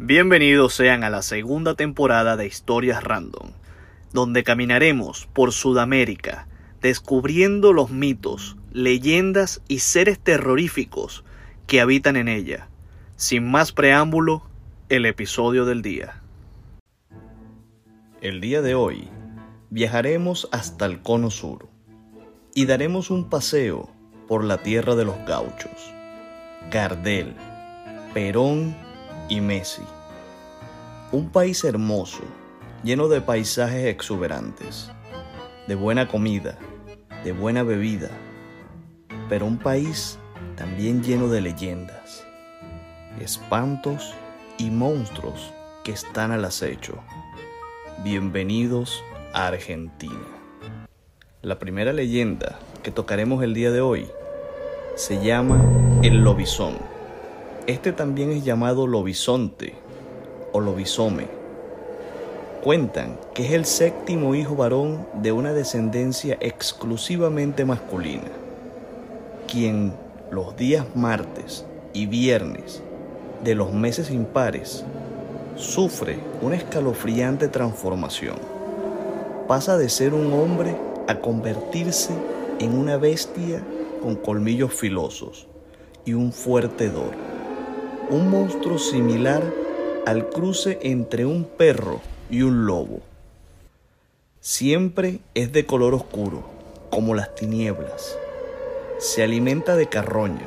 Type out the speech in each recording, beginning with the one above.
Bienvenidos sean a la segunda temporada de Historias Random, donde caminaremos por Sudamérica descubriendo los mitos, leyendas y seres terroríficos que habitan en ella. Sin más preámbulo, el episodio del día. El día de hoy viajaremos hasta el Cono Sur y daremos un paseo por la tierra de los gauchos, Gardel, Perón y Messi. Un país hermoso, lleno de paisajes exuberantes, de buena comida, de buena bebida, pero un país también lleno de leyendas, espantos y monstruos que están al acecho. Bienvenidos a Argentina. La primera leyenda que tocaremos el día de hoy se llama el lobizón. Este también es llamado lobizonte o lobizome. Cuentan que es el séptimo hijo varón de una descendencia exclusivamente masculina, quien los días martes y viernes de los meses impares sufre una escalofriante transformación. Pasa de ser un hombre a convertirse en una bestia con colmillos filosos y un fuerte dor. Un monstruo similar al cruce entre un perro y un lobo. Siempre es de color oscuro, como las tinieblas. Se alimenta de carroña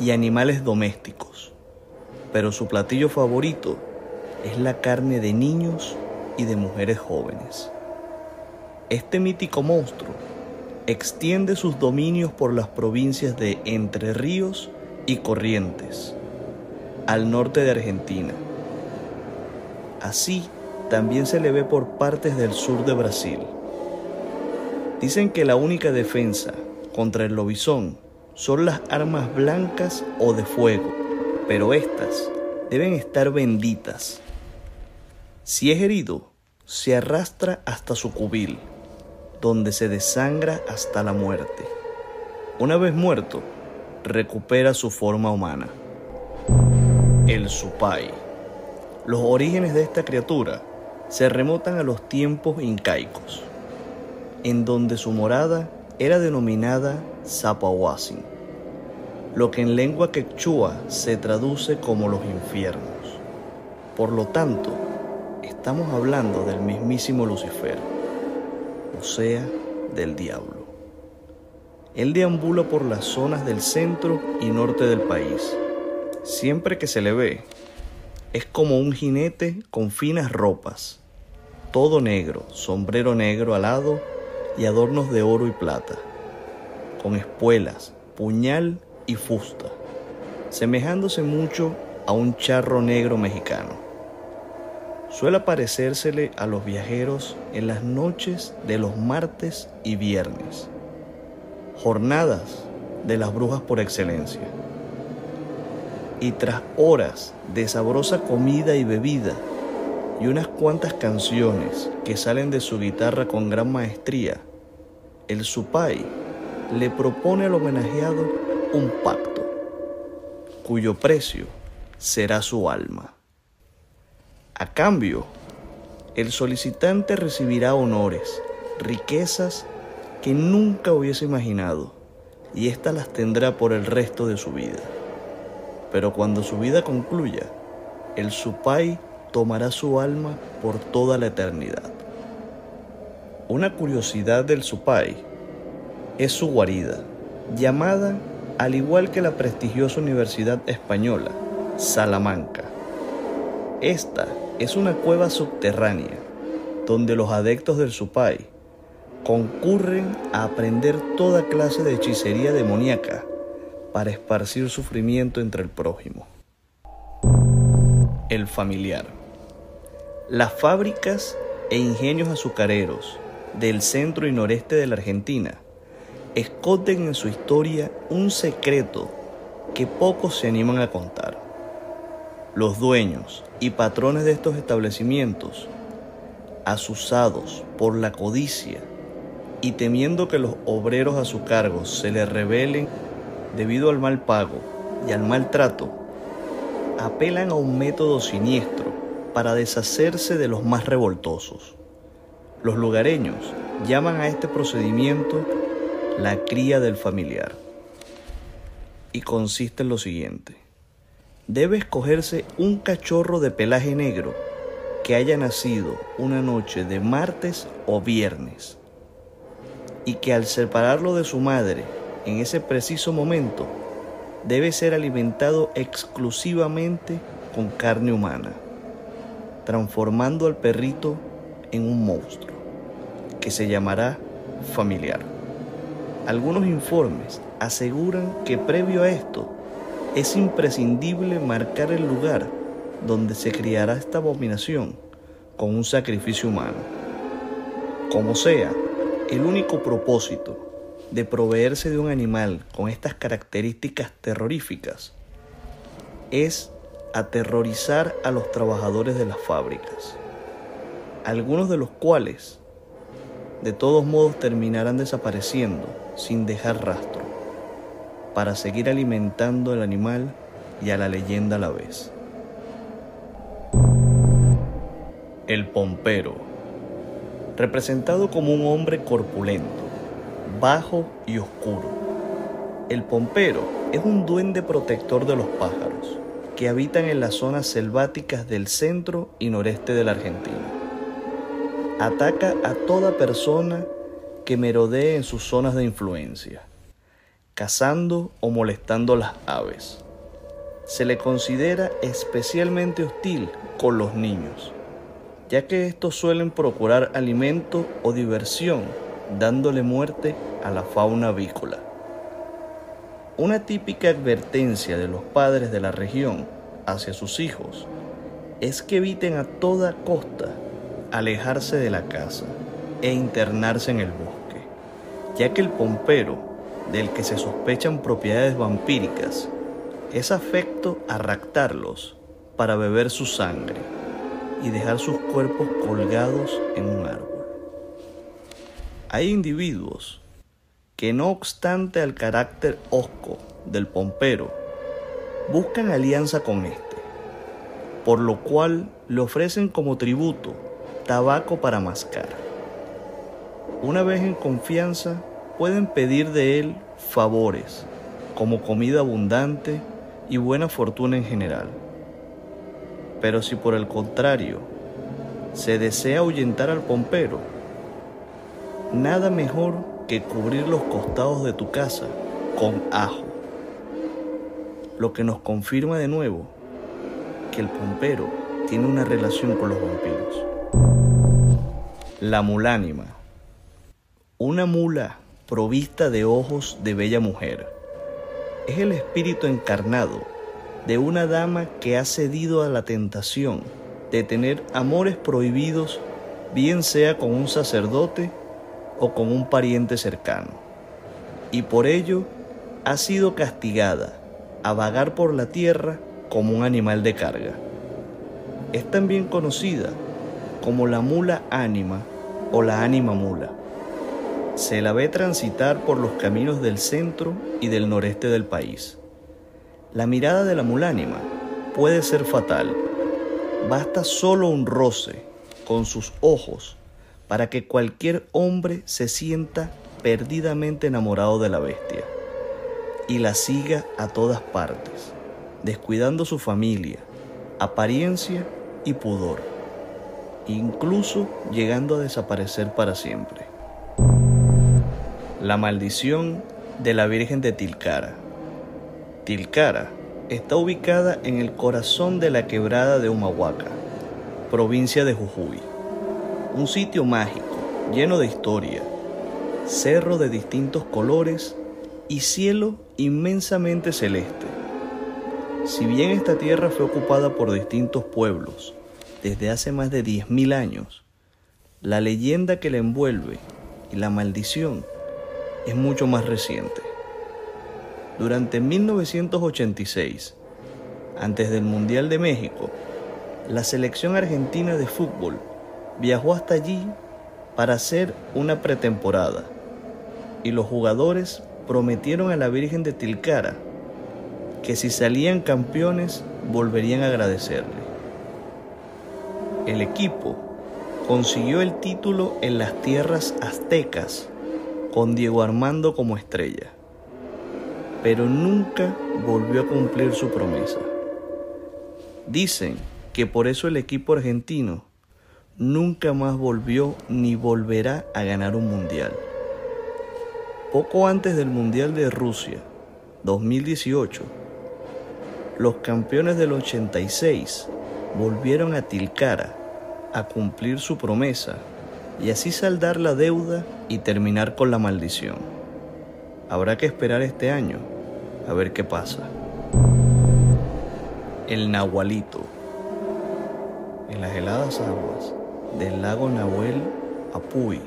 y animales domésticos, pero su platillo favorito es la carne de niños y de mujeres jóvenes. Este mítico monstruo extiende sus dominios por las provincias de Entre Ríos y Corrientes, al norte de Argentina. Así, también se le ve por partes del sur de Brasil. Dicen que la única defensa contra el lobizón son las armas blancas o de fuego, pero estas deben estar benditas. Si es herido, se arrastra hasta su cubil, donde se desangra hasta la muerte. Una vez muerto, recupera su forma humana. El Supai. Los orígenes de esta criatura se remontan a los tiempos incaicos, en donde su morada era denominada Zapahuasin, lo que en lengua quechua se traduce como los infiernos. Por lo tanto, estamos hablando del mismísimo Lucifer, o sea, del diablo. Él deambula por las zonas del centro y norte del país. Siempre que se le ve, es como un jinete con finas ropas, todo negro, sombrero negro alado y adornos de oro y plata, con espuelas, puñal y fusta, semejándose mucho a un charro negro mexicano. Suele aparecérsele a los viajeros en las noches de los martes y viernes, jornadas de las brujas por excelencia. Y tras horas de sabrosa comida y bebida y unas cuantas canciones que salen de su guitarra con gran maestría, el Supai le propone al homenajeado un pacto, cuyo precio será su alma. A cambio, el solicitante recibirá honores, riquezas que nunca hubiese imaginado, y éstas las tendrá por el resto de su vida. Pero cuando su vida concluya, el Supai tomará su alma por toda la eternidad. Una curiosidad del Supai es su guarida, llamada, al igual que la prestigiosa Universidad Española, Salamanca. Esta es una cueva subterránea donde los adeptos del Supai concurren a aprender toda clase de hechicería demoníaca para esparcir sufrimiento entre el prójimo. El familiar. Las fábricas e ingenios azucareros del centro y noreste de la Argentina esconden en su historia un secreto que pocos se animan a contar. Los dueños y patrones de estos establecimientos, asusados por la codicia y temiendo que los obreros a su cargo se les rebelen debido al mal pago y al maltrato, apelan a un método siniestro para deshacerse de los más revoltosos. Los lugareños llaman a este procedimiento la cría del familiar. Y consiste en lo siguiente. Debe escogerse un cachorro de pelaje negro que haya nacido una noche de martes o viernes y que al separarlo de su madre en ese preciso momento debe ser alimentado exclusivamente con carne humana, transformando al perrito en un monstruo que se llamará familiar. Algunos informes aseguran que previo a esto es imprescindible marcar el lugar donde se criará esta abominación con un sacrificio humano. Como sea, el único propósito de proveerse de un animal con estas características terroríficas es aterrorizar a los trabajadores de las fábricas, algunos de los cuales de todos modos terminarán desapareciendo sin dejar rastro, para seguir alimentando al animal y a la leyenda a la vez. El pompero, representado como un hombre corpulento, bajo y oscuro. El pompero es un duende protector de los pájaros que habitan en las zonas selváticas del centro y noreste de la Argentina ataca a toda persona que merodee en sus zonas de influencia, cazando o molestando las aves. Se le considera especialmente hostil con los niños, ya que estos suelen procurar alimento o diversión dándole muerte a la fauna avícola. Una típica advertencia de los padres de la región hacia sus hijos es que eviten a toda costa alejarse de la casa e internarse en el bosque, ya que el pompero, del que se sospechan propiedades vampíricas, es afecto a raptarlos para beber su sangre y dejar sus cuerpos colgados en un árbol. Hay individuos que no obstante al carácter hosco del pompero, buscan alianza con este, por lo cual le ofrecen como tributo tabaco para mascar. Una vez en confianza, pueden pedir de él favores, como comida abundante y buena fortuna en general. Pero si por el contrario se desea ahuyentar al pompero, nada mejor que cubrir los costados de tu casa con ajo, lo que nos confirma de nuevo que el pompero tiene una relación con los vampiros. La mulánima. Una mula provista de ojos de bella mujer. Es el espíritu encarnado de una dama que ha cedido a la tentación de tener amores prohibidos, bien sea con un sacerdote o con un pariente cercano. Y por ello ha sido castigada a vagar por la tierra como un animal de carga. Es también conocida como la mula ánima o la ánima mula. Se la ve transitar por los caminos del centro y del noreste del país. La mirada de la mulánima puede ser fatal. Basta solo un roce con sus ojos para que cualquier hombre se sienta perdidamente enamorado de la bestia y la siga a todas partes, descuidando su familia, apariencia y pudor incluso llegando a desaparecer para siempre. La maldición de la Virgen de Tilcara. Tilcara está ubicada en el corazón de la quebrada de Humahuaca, provincia de Jujuy. Un sitio mágico, lleno de historia, cerro de distintos colores y cielo inmensamente celeste. Si bien esta tierra fue ocupada por distintos pueblos, desde hace más de 10.000 años, la leyenda que le envuelve y la maldición es mucho más reciente. Durante 1986, antes del Mundial de México, la selección argentina de fútbol viajó hasta allí para hacer una pretemporada y los jugadores prometieron a la Virgen de Tilcara que si salían campeones volverían a agradecerle. El equipo consiguió el título en las tierras aztecas con Diego Armando como estrella, pero nunca volvió a cumplir su promesa. Dicen que por eso el equipo argentino nunca más volvió ni volverá a ganar un mundial. Poco antes del Mundial de Rusia 2018, los campeones del 86 volvieron a Tilcara a cumplir su promesa y así saldar la deuda y terminar con la maldición. Habrá que esperar este año a ver qué pasa. El Nahualito. En las heladas aguas del lago Nahuel Apuy,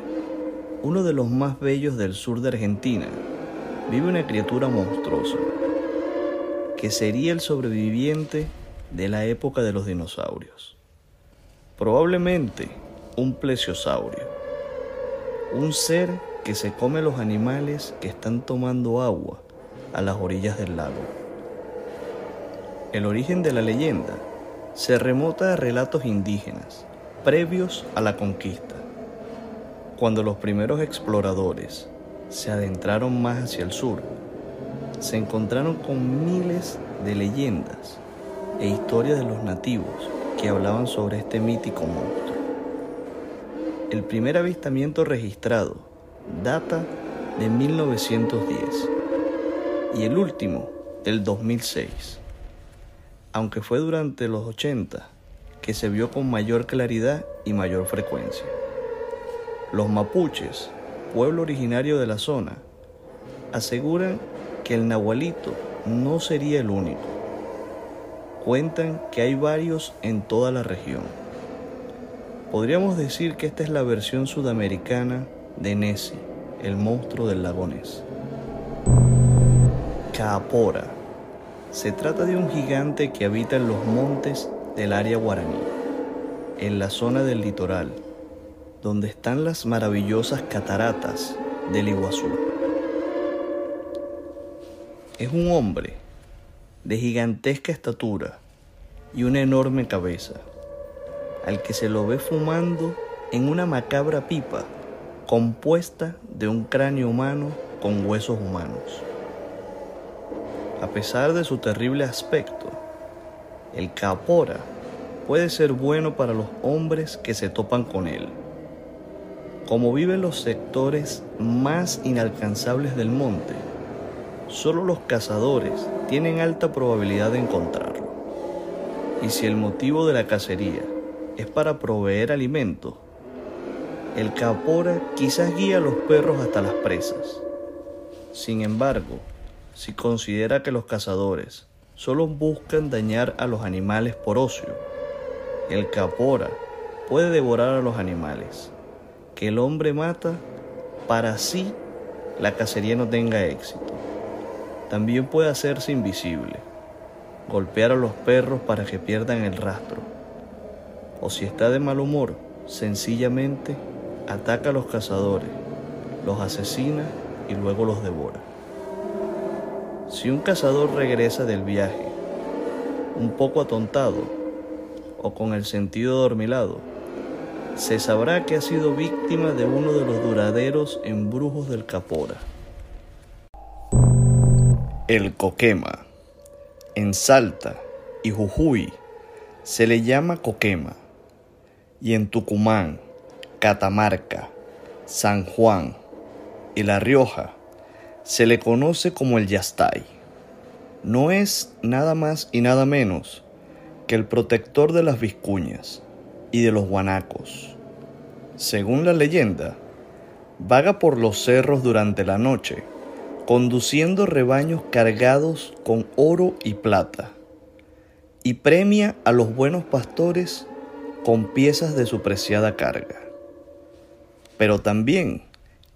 uno de los más bellos del sur de Argentina, vive una criatura monstruosa que sería el sobreviviente de la época de los dinosaurios. Probablemente un plesiosaurio, un ser que se come los animales que están tomando agua a las orillas del lago. El origen de la leyenda se remota a relatos indígenas previos a la conquista, cuando los primeros exploradores se adentraron más hacia el sur, se encontraron con miles de leyendas e historias de los nativos que hablaban sobre este mítico monstruo. El primer avistamiento registrado data de 1910 y el último del 2006, aunque fue durante los 80 que se vio con mayor claridad y mayor frecuencia. Los mapuches, pueblo originario de la zona, aseguran que el nahualito no sería el único Cuentan que hay varios en toda la región. Podríamos decir que esta es la versión sudamericana de Nessie, el monstruo del lago Ness. Caapora. Se trata de un gigante que habita en los montes del área guaraní, en la zona del litoral, donde están las maravillosas cataratas del Iguazú. Es un hombre de gigantesca estatura y una enorme cabeza, al que se lo ve fumando en una macabra pipa compuesta de un cráneo humano con huesos humanos. A pesar de su terrible aspecto, el capora puede ser bueno para los hombres que se topan con él. Como vive en los sectores más inalcanzables del monte, solo los cazadores tienen alta probabilidad de encontrarlo. Y si el motivo de la cacería es para proveer alimento, el capora quizás guía a los perros hasta las presas. Sin embargo, si considera que los cazadores solo buscan dañar a los animales por ocio, el capora puede devorar a los animales que el hombre mata para así la cacería no tenga éxito. También puede hacerse invisible, golpear a los perros para que pierdan el rastro. O si está de mal humor, sencillamente ataca a los cazadores, los asesina y luego los devora. Si un cazador regresa del viaje un poco atontado o con el sentido dormilado, se sabrá que ha sido víctima de uno de los duraderos embrujos del Capora. El coquema. En Salta y Jujuy se le llama coquema. Y en Tucumán, Catamarca, San Juan y La Rioja se le conoce como el yastay. No es nada más y nada menos que el protector de las viscuñas y de los guanacos. Según la leyenda, vaga por los cerros durante la noche conduciendo rebaños cargados con oro y plata, y premia a los buenos pastores con piezas de su preciada carga. pero también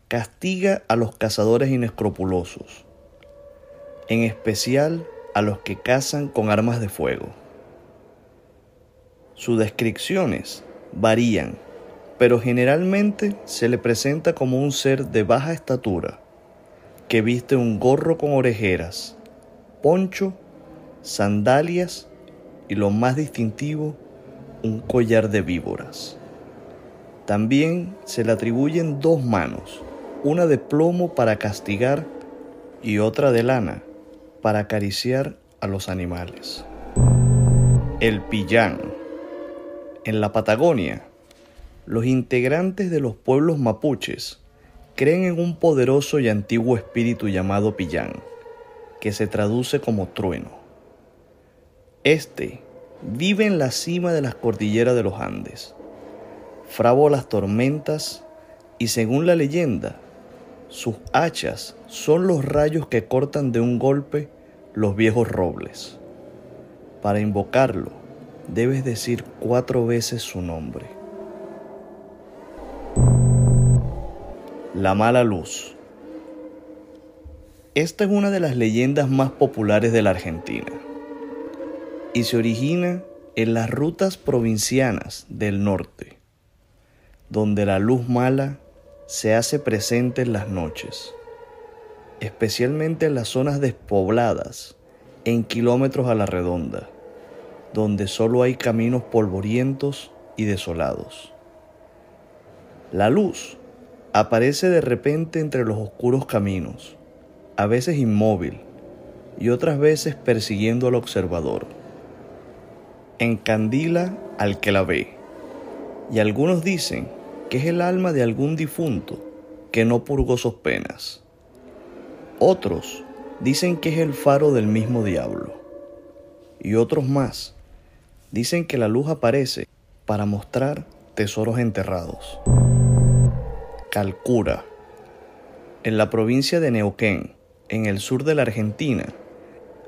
castiga a los cazadores inescrupulosos, en especial a los que cazan con armas de fuego. Sus descripciones varían, pero generalmente se le presenta como un ser de baja estatura, que viste un gorro con orejeras, poncho, sandalias y lo más distintivo, un collar de víboras. También se le atribuyen dos manos, una de plomo para castigar y otra de lana para acariciar a los animales. El pillán. En la Patagonia, los integrantes de los pueblos mapuches creen en un poderoso y antiguo espíritu llamado pillán, que se traduce como trueno. Este vive en la cima de las cordilleras de los Andes, frabo las tormentas y según la leyenda, sus hachas son los rayos que cortan de un golpe los viejos robles. Para invocarlo, debes decir cuatro veces su nombre. La mala luz. Esta es una de las leyendas más populares de la Argentina y se origina en las rutas provincianas del norte, donde la luz mala se hace presente en las noches, especialmente en las zonas despobladas en kilómetros a la redonda, donde solo hay caminos polvorientos y desolados. La luz aparece de repente entre los oscuros caminos, a veces inmóvil y otras veces persiguiendo al observador encandila al que la ve. Y algunos dicen que es el alma de algún difunto que no purgó sus penas. Otros dicen que es el faro del mismo diablo. Y otros más dicen que la luz aparece para mostrar tesoros enterrados. Calcura. En la provincia de Neuquén, en el sur de la Argentina,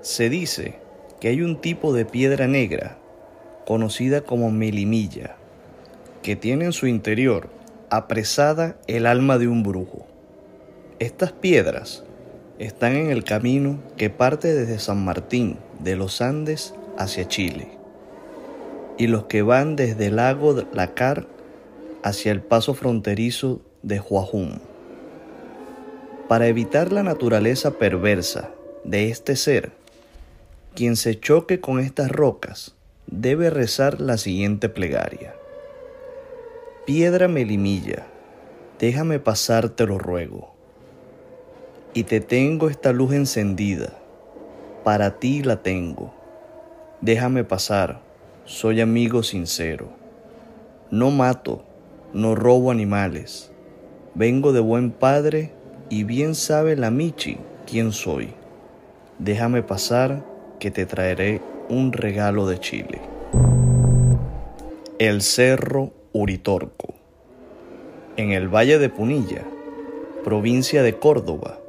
se dice que hay un tipo de piedra negra conocida como melimilla, que tiene en su interior apresada el alma de un brujo. Estas piedras están en el camino que parte desde San Martín de los Andes hacia Chile y los que van desde el lago Lacar hacia el paso fronterizo de Huajum. Para evitar la naturaleza perversa de este ser, quien se choque con estas rocas debe rezar la siguiente plegaria. Piedra melimilla, déjame pasar, te lo ruego. Y te tengo esta luz encendida, para ti la tengo. Déjame pasar, soy amigo sincero. No mato, no robo animales. Vengo de buen padre y bien sabe la Michi quién soy. Déjame pasar, que te traeré un regalo de Chile. El Cerro Uritorco. En el Valle de Punilla, provincia de Córdoba,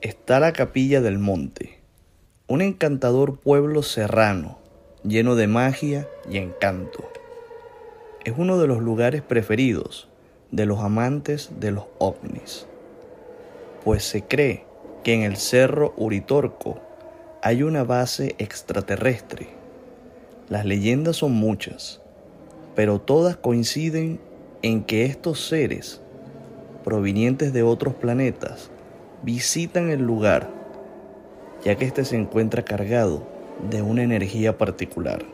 está la Capilla del Monte, un encantador pueblo serrano lleno de magia y encanto. Es uno de los lugares preferidos de los amantes de los ovnis, pues se cree que en el Cerro Uritorco hay una base extraterrestre. Las leyendas son muchas, pero todas coinciden en que estos seres, provenientes de otros planetas, visitan el lugar, ya que éste se encuentra cargado de una energía particular.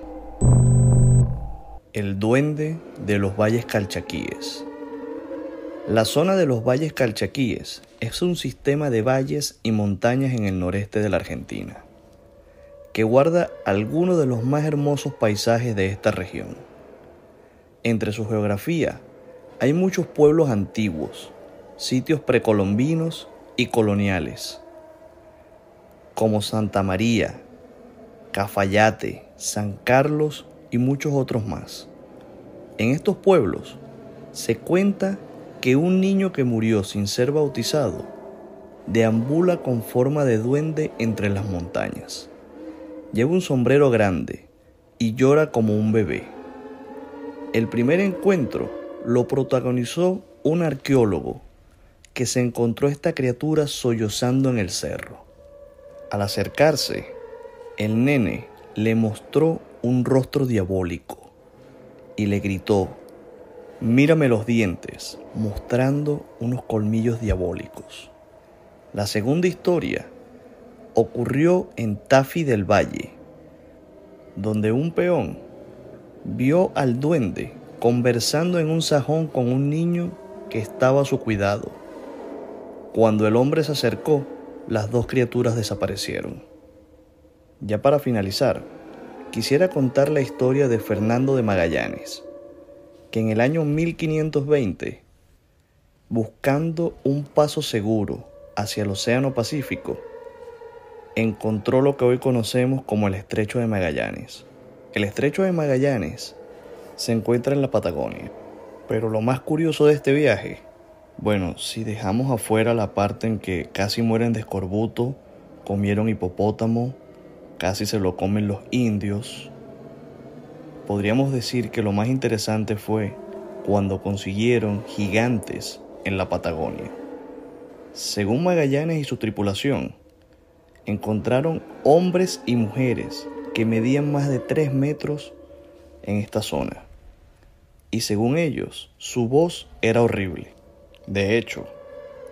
El duende de los valles calchaquíes. La zona de los valles calchaquíes es un sistema de valles y montañas en el noreste de la Argentina que guarda algunos de los más hermosos paisajes de esta región. Entre su geografía hay muchos pueblos antiguos, sitios precolombinos y coloniales, como Santa María, Cafayate, San Carlos y muchos otros más. En estos pueblos se cuenta que un niño que murió sin ser bautizado deambula con forma de duende entre las montañas. Lleva un sombrero grande y llora como un bebé. El primer encuentro lo protagonizó un arqueólogo que se encontró esta criatura sollozando en el cerro. Al acercarse, el nene le mostró un rostro diabólico y le gritó, mírame los dientes, mostrando unos colmillos diabólicos. La segunda historia ocurrió en Tafi del Valle, donde un peón vio al duende conversando en un sajón con un niño que estaba a su cuidado. Cuando el hombre se acercó, las dos criaturas desaparecieron. Ya para finalizar, quisiera contar la historia de Fernando de Magallanes, que en el año 1520, buscando un paso seguro hacia el Océano Pacífico, encontró lo que hoy conocemos como el Estrecho de Magallanes. El Estrecho de Magallanes se encuentra en la Patagonia, pero lo más curioso de este viaje, bueno, si dejamos afuera la parte en que casi mueren de escorbuto, comieron hipopótamo, casi se lo comen los indios, podríamos decir que lo más interesante fue cuando consiguieron gigantes en la Patagonia. Según Magallanes y su tripulación, encontraron hombres y mujeres que medían más de 3 metros en esta zona. Y según ellos, su voz era horrible. De hecho,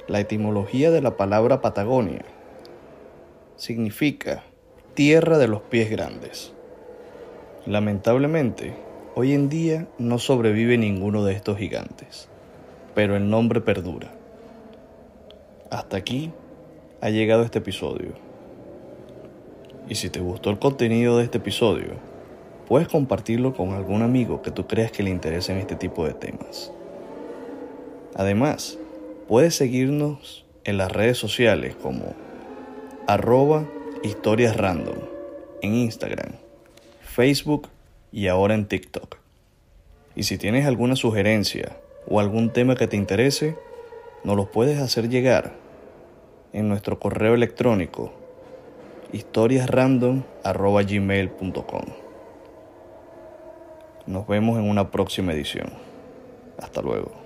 la etimología de la palabra Patagonia significa tierra de los pies grandes. Lamentablemente, hoy en día no sobrevive ninguno de estos gigantes, pero el nombre perdura. Hasta aquí ha llegado este episodio. Y si te gustó el contenido de este episodio, puedes compartirlo con algún amigo que tú creas que le interesen este tipo de temas. Además, puedes seguirnos en las redes sociales como arroba historias random en Instagram, Facebook y ahora en TikTok. Y si tienes alguna sugerencia o algún tema que te interese, nos lo puedes hacer llegar en nuestro correo electrónico historiasrandom.gmail.com Nos vemos en una próxima edición. Hasta luego.